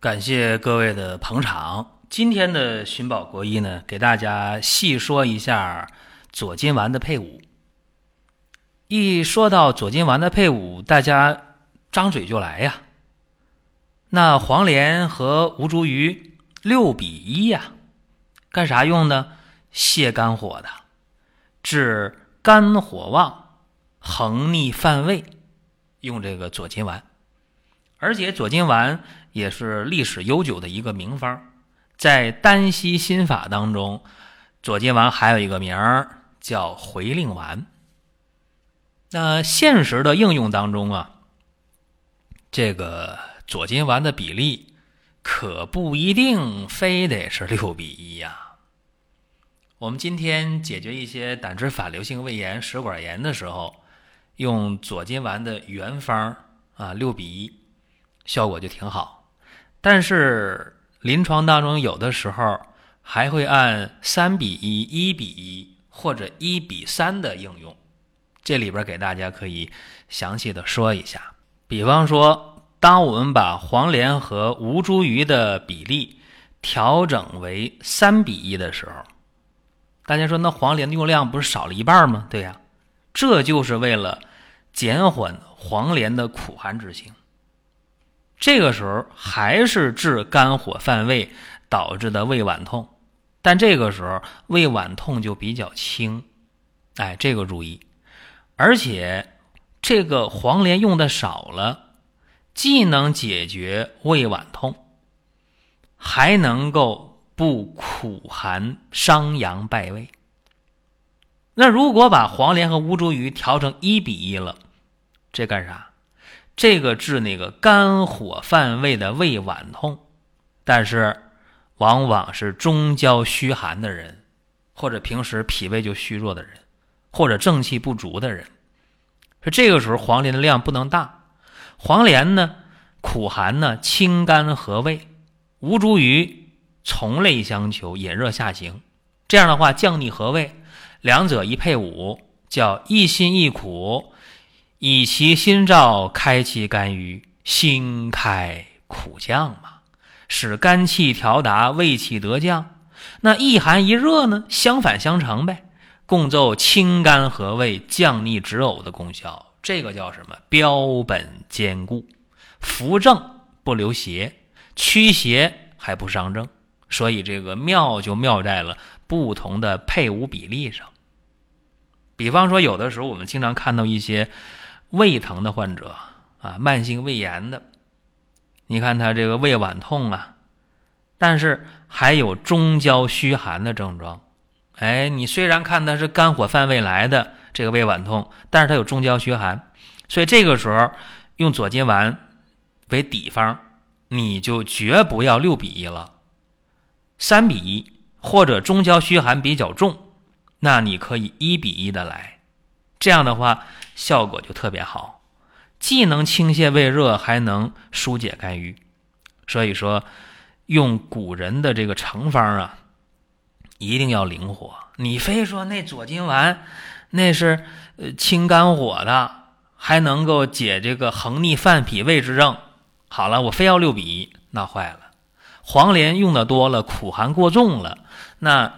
感谢各位的捧场。今天的寻宝国医呢，给大家细说一下左金丸的配伍。一说到左金丸的配伍，大家张嘴就来呀。那黄连和吴茱萸六比一呀，干啥用的？泻肝火的，治肝火旺、横逆犯胃，用这个左金丸。而且左金丸也是历史悠久的一个名方，在丹溪心法当中，左金丸还有一个名儿叫回令丸。那现实的应用当中啊，这个左金丸的比例可不一定非得是六比一呀。我们今天解决一些胆汁反流性胃炎、食管炎的时候，用左金丸的原方啊，六比一。效果就挺好，但是临床当中有的时候还会按三比一、一比一或者一比三的应用，这里边给大家可以详细的说一下。比方说，当我们把黄连和吴茱萸的比例调整为三比一的时候，大家说那黄连的用量不是少了一半吗？对呀，这就是为了减缓黄连的苦寒之性。这个时候还是治肝火犯胃导致的胃脘痛，但这个时候胃脘痛就比较轻，哎，这个注意。而且这个黄连用的少了，既能解决胃脘痛，还能够不苦寒伤阳败胃。那如果把黄连和吴茱萸调成一比一了，这干啥？这个治那个肝火犯胃的胃脘痛，但是往往是中焦虚寒的人，或者平时脾胃就虚弱的人，或者正气不足的人，说这个时候黄连的量不能大。黄连呢苦寒呢清肝和胃，吴茱萸从类相求引热下行，这样的话降逆和胃，两者一配伍叫一辛一苦。以其心照开其肝郁，心开苦降嘛，使肝气调达，胃气得降。那一寒一热呢，相反相成呗，共奏清肝和胃、降逆止呕的功效。这个叫什么？标本兼顾，扶正不留邪，驱邪还不伤正。所以这个妙就妙在了不同的配伍比例上。比方说，有的时候我们经常看到一些。胃疼的患者啊，慢性胃炎的，你看他这个胃脘痛啊，但是还有中焦虚寒的症状。哎，你虽然看他是肝火犯胃来的这个胃脘痛，但是他有中焦虚寒，所以这个时候用左金丸为底方，你就绝不要六比一了，三比一或者中焦虚寒比较重，那你可以一比一的来。这样的话，效果就特别好，既能清泻胃热，还能疏解肝郁。所以说，用古人的这个成方啊，一定要灵活。你非说那左金丸那是呃清肝火的，还能够解这个横逆犯脾胃之症。好了，我非要六比一，那坏了。黄连用的多了，苦寒过重了，那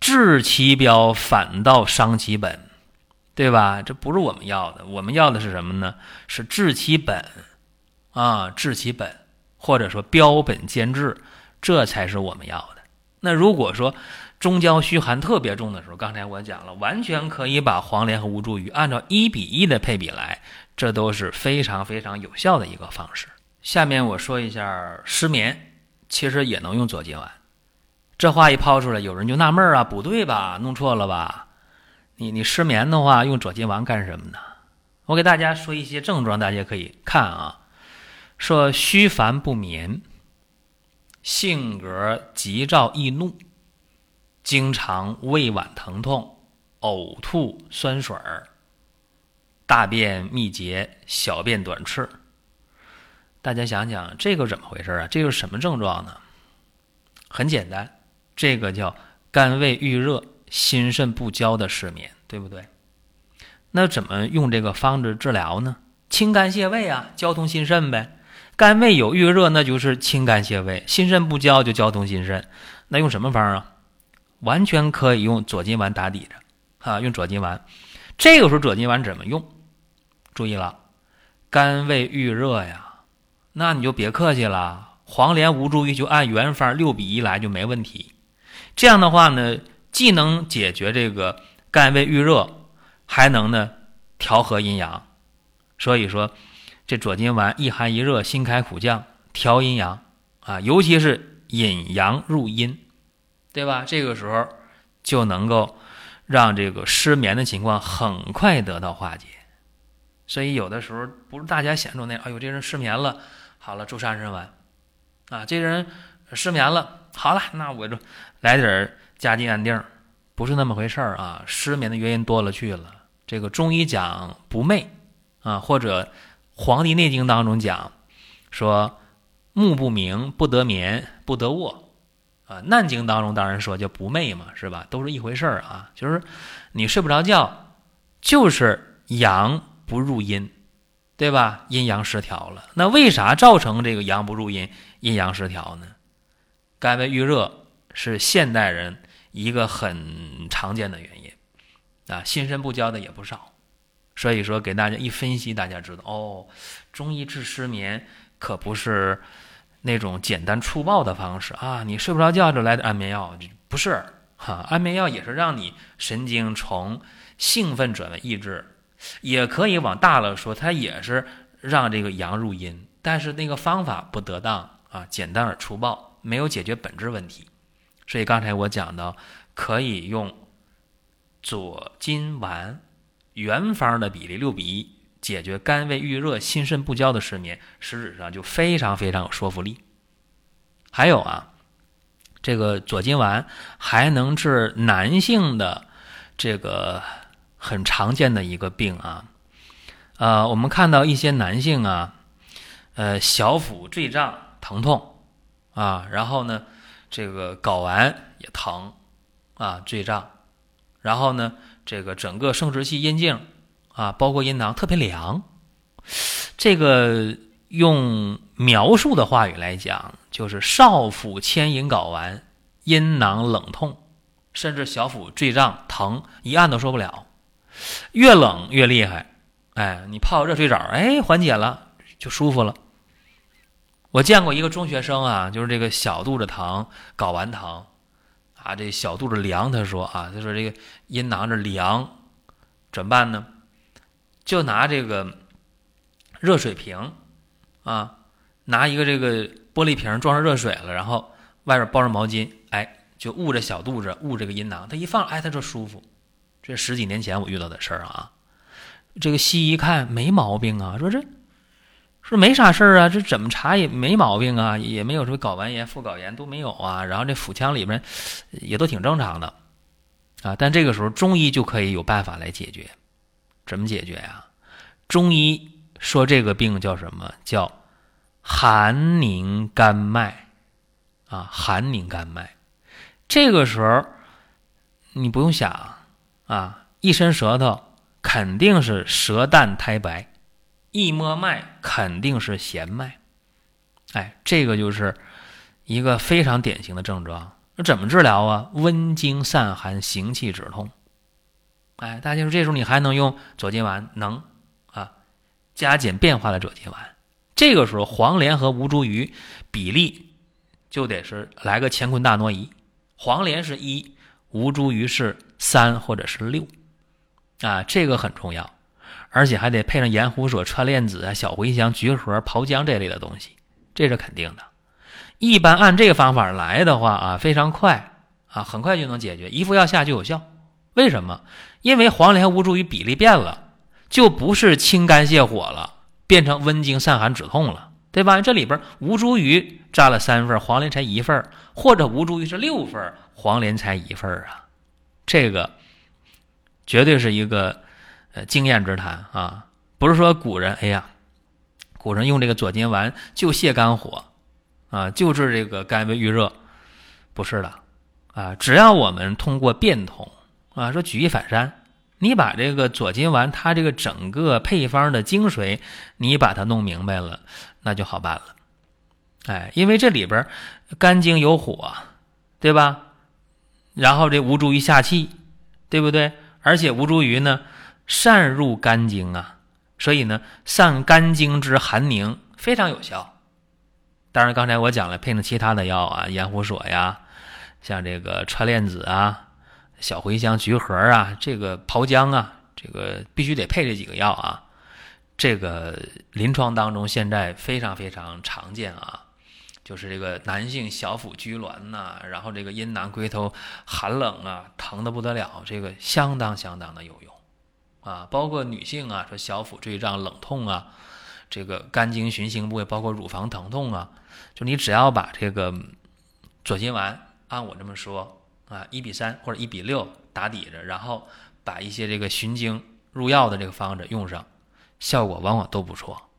治其标反倒伤其本。对吧？这不是我们要的，我们要的是什么呢？是治其本，啊，治其本，或者说标本兼治，这才是我们要的。那如果说中焦虚寒特别重的时候，刚才我讲了，完全可以把黄连和吴茱萸按照一比一的配比来，这都是非常非常有效的一个方式。下面我说一下失眠，其实也能用左金丸。这话一抛出来，有人就纳闷啊，不对吧？弄错了吧？你你失眠的话，用左金丸干什么呢？我给大家说一些症状，大家可以看啊。说虚烦不眠，性格急躁易怒，经常胃脘疼痛、呕吐、酸水儿，大便秘结、小便短赤。大家想想，这个怎么回事啊？这个是什么症状呢？很简单，这个叫肝胃郁热、心肾不交的失眠，对不对？那怎么用这个方子治疗呢？清肝泻胃啊，交通心肾呗。肝胃有郁热，那就是清肝泻胃；心肾不交，就交通心肾。那用什么方啊？完全可以用左金丸打底着啊，用左金丸。这个时候左金丸怎么用？注意了，肝胃郁热呀，那你就别客气了，黄连、吴茱萸就按原方六比一来就没问题。这样的话呢，既能解决这个肝胃郁热。还能呢调和阴阳，所以说这左金丸一寒一热，心开苦降，调阴阳啊，尤其是引阳入阴，对吧？这个时候就能够让这个失眠的情况很快得到化解。所以有的时候不是大家想中那，哎呦，这人失眠了，好了，助三参丸啊，这人失眠了，好了，那我就来点加劲安定，不是那么回事儿啊，失眠的原因多了去了。这个中医讲不寐啊，或者《黄帝内经》当中讲说目不明不得眠不得卧啊，《难经》当中当然说叫不寐嘛，是吧？都是一回事儿啊，就是你睡不着觉，就是阳不入阴，对吧？阴阳失调了。那为啥造成这个阳不入阴、阴阳失调呢？肝胃郁热是现代人一个很常见的原因。啊，心肾不交的也不少，所以说给大家一分析，大家知道哦，中医治失眠可不是那种简单粗暴的方式啊，你睡不着觉就来点安眠药，不是哈，安眠药也是让你神经从兴奋转为抑制，也可以往大了说，它也是让这个阳入阴，但是那个方法不得当啊，简单而粗暴，没有解决本质问题，所以刚才我讲到可以用。左金丸原方的比例六比一，解决肝胃郁热、心肾不交的失眠，实质上就非常非常有说服力。还有啊，这个左金丸还能治男性的这个很常见的一个病啊，呃，我们看到一些男性啊，呃，小腹坠胀疼痛啊，然后呢，这个睾丸也疼啊，坠胀。然后呢，这个整个生殖器阴茎啊，包括阴囊特别凉。这个用描述的话语来讲，就是少腹牵引睾丸，阴囊冷痛，甚至小腹坠胀疼，一按都受不了。越冷越厉害。哎，你泡热水澡，哎，缓解了，就舒服了。我见过一个中学生啊，就是这个小肚子疼，睾丸疼。啊，这小肚子凉，他说啊，他说这个阴囊这凉，怎么办呢？就拿这个热水瓶，啊，拿一个这个玻璃瓶装上热水了，然后外边包上毛巾，哎，就捂着小肚子，捂这个阴囊，他一放，哎，他就舒服。这十几年前我遇到的事儿啊，这个西医一看没毛病啊，说这。说没啥事儿啊，这怎么查也没毛病啊，也没有什么睾丸炎、附睾炎都没有啊。然后这腹腔里面也都挺正常的啊。但这个时候中医就可以有办法来解决，怎么解决呀？中医说这个病叫什么？叫寒凝肝脉啊，寒凝肝脉。这个时候你不用想啊，一伸舌头肯定是舌淡苔白。一摸脉肯定是弦脉，哎，这个就是一个非常典型的症状。那怎么治疗啊？温经散寒，行气止痛。哎，大家说这时候你还能用左金丸？能啊，加减变化的左金丸。这个时候黄连和吴茱萸比例就得是来个乾坤大挪移，黄连是一，吴茱萸是三或者是六，啊，这个很重要。而且还得配上盐胡索、川链子啊、小茴香、橘核、炮姜这类的东西，这是肯定的。一般按这个方法来的话啊，非常快啊，很快就能解决，一副药下就有效。为什么？因为黄连和吴茱萸比例变了，就不是清肝泻火了，变成温经散寒止痛了，对吧？这里边吴茱萸占了三份，黄连才一份或者吴茱萸是六份，黄连才一份啊，这个绝对是一个呃经验之谈啊，不是说古人哎呀，古人用这个左金丸就泻肝火啊，就治这个肝胃郁热，不是的啊，只要我们通过变通啊，说举一反三。你把这个左金丸，它这个整个配方的精髓，你把它弄明白了，那就好办了。哎，因为这里边肝经有火，对吧？然后这吴茱萸下气，对不对？而且吴茱萸呢，善入肝经啊，所以呢，散肝经之寒凝非常有效。当然，刚才我讲了，配上其他的药啊，盐胡索呀，像这个川链子啊。小茴香、橘核啊，这个炮姜啊，这个必须得配这几个药啊。这个临床当中现在非常非常常见啊，就是这个男性小腹拘挛呐，然后这个阴囊龟头寒冷啊，疼的不得了，这个相当相当的有用啊。包括女性啊，说小腹坠胀、冷痛啊，这个肝经循行部位，包括乳房疼痛啊，就你只要把这个左金丸按我这么说。啊，一比三或者一比六打底着，然后把一些这个循经入药的这个方子用上，效果往往都不错。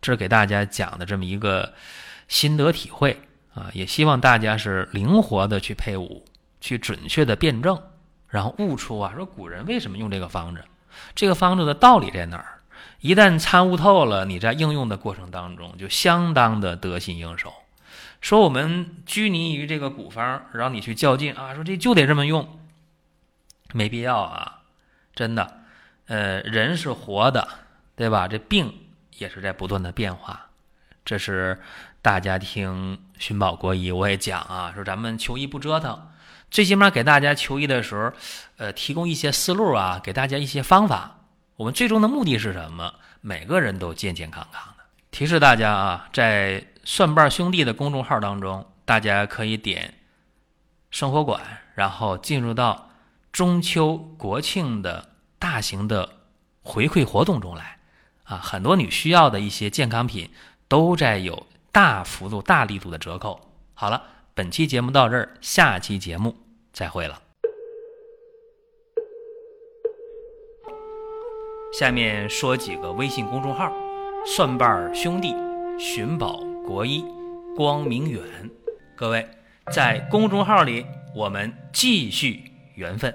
这是给大家讲的这么一个心得体会啊，也希望大家是灵活的去配伍，去准确的辩证，然后悟出啊，说古人为什么用这个方子，这个方子的道理在哪儿？一旦参悟透了，你在应用的过程当中就相当的得心应手。说我们拘泥于这个古方，让你去较劲啊！说这就得这么用，没必要啊！真的，呃，人是活的，对吧？这病也是在不断的变化。这是大家听寻宝国医，我也讲啊，说咱们求医不折腾，最起码给大家求医的时候，呃，提供一些思路啊，给大家一些方法。我们最终的目的是什么？每个人都健健康康的。提示大家啊，在。蒜瓣兄弟的公众号当中，大家可以点生活馆，然后进入到中秋国庆的大型的回馈活动中来啊，很多你需要的一些健康品都在有大幅度、大力度的折扣。好了，本期节目到这儿，下期节目再会了。下面说几个微信公众号：蒜瓣兄弟、寻宝。国医光明远，各位在公众号里，我们继续缘分。